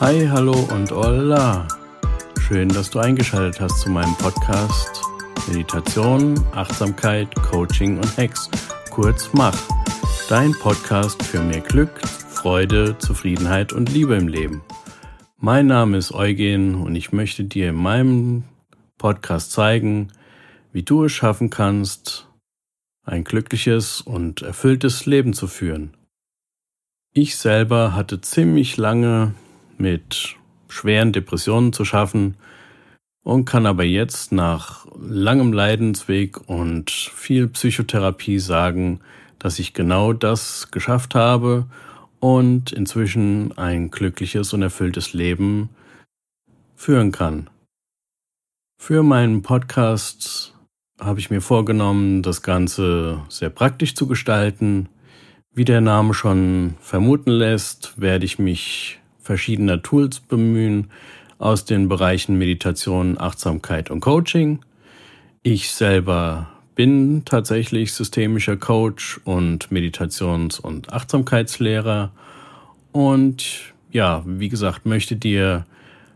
Hi, hallo und hola. Schön, dass du eingeschaltet hast zu meinem Podcast Meditation, Achtsamkeit, Coaching und Hacks. Kurz Mach. Dein Podcast für mehr Glück, Freude, Zufriedenheit und Liebe im Leben. Mein Name ist Eugen und ich möchte dir in meinem Podcast zeigen, wie du es schaffen kannst, ein glückliches und erfülltes Leben zu führen. Ich selber hatte ziemlich lange mit schweren Depressionen zu schaffen und kann aber jetzt nach langem Leidensweg und viel Psychotherapie sagen, dass ich genau das geschafft habe und inzwischen ein glückliches und erfülltes Leben führen kann. Für meinen Podcast habe ich mir vorgenommen, das Ganze sehr praktisch zu gestalten. Wie der Name schon vermuten lässt, werde ich mich verschiedener Tools bemühen aus den Bereichen Meditation, Achtsamkeit und Coaching. Ich selber bin tatsächlich systemischer Coach und Meditations- und Achtsamkeitslehrer und ja, wie gesagt, möchte dir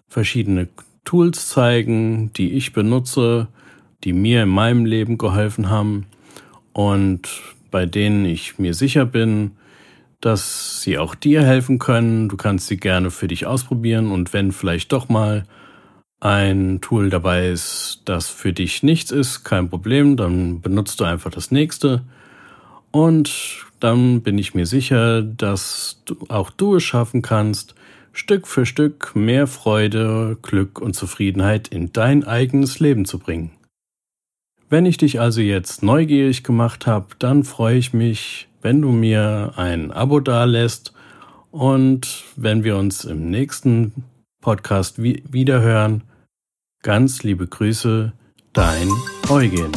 verschiedene Tools zeigen, die ich benutze, die mir in meinem Leben geholfen haben und bei denen ich mir sicher bin, dass sie auch dir helfen können. Du kannst sie gerne für dich ausprobieren und wenn vielleicht doch mal ein Tool dabei ist, das für dich nichts ist, kein Problem, dann benutzt du einfach das nächste und dann bin ich mir sicher, dass du, auch du es schaffen kannst, Stück für Stück mehr Freude, Glück und Zufriedenheit in dein eigenes Leben zu bringen. Wenn ich dich also jetzt neugierig gemacht habe, dann freue ich mich, wenn du mir ein Abo dalässt und wenn wir uns im nächsten Podcast wiederhören. Ganz liebe Grüße, dein Eugen.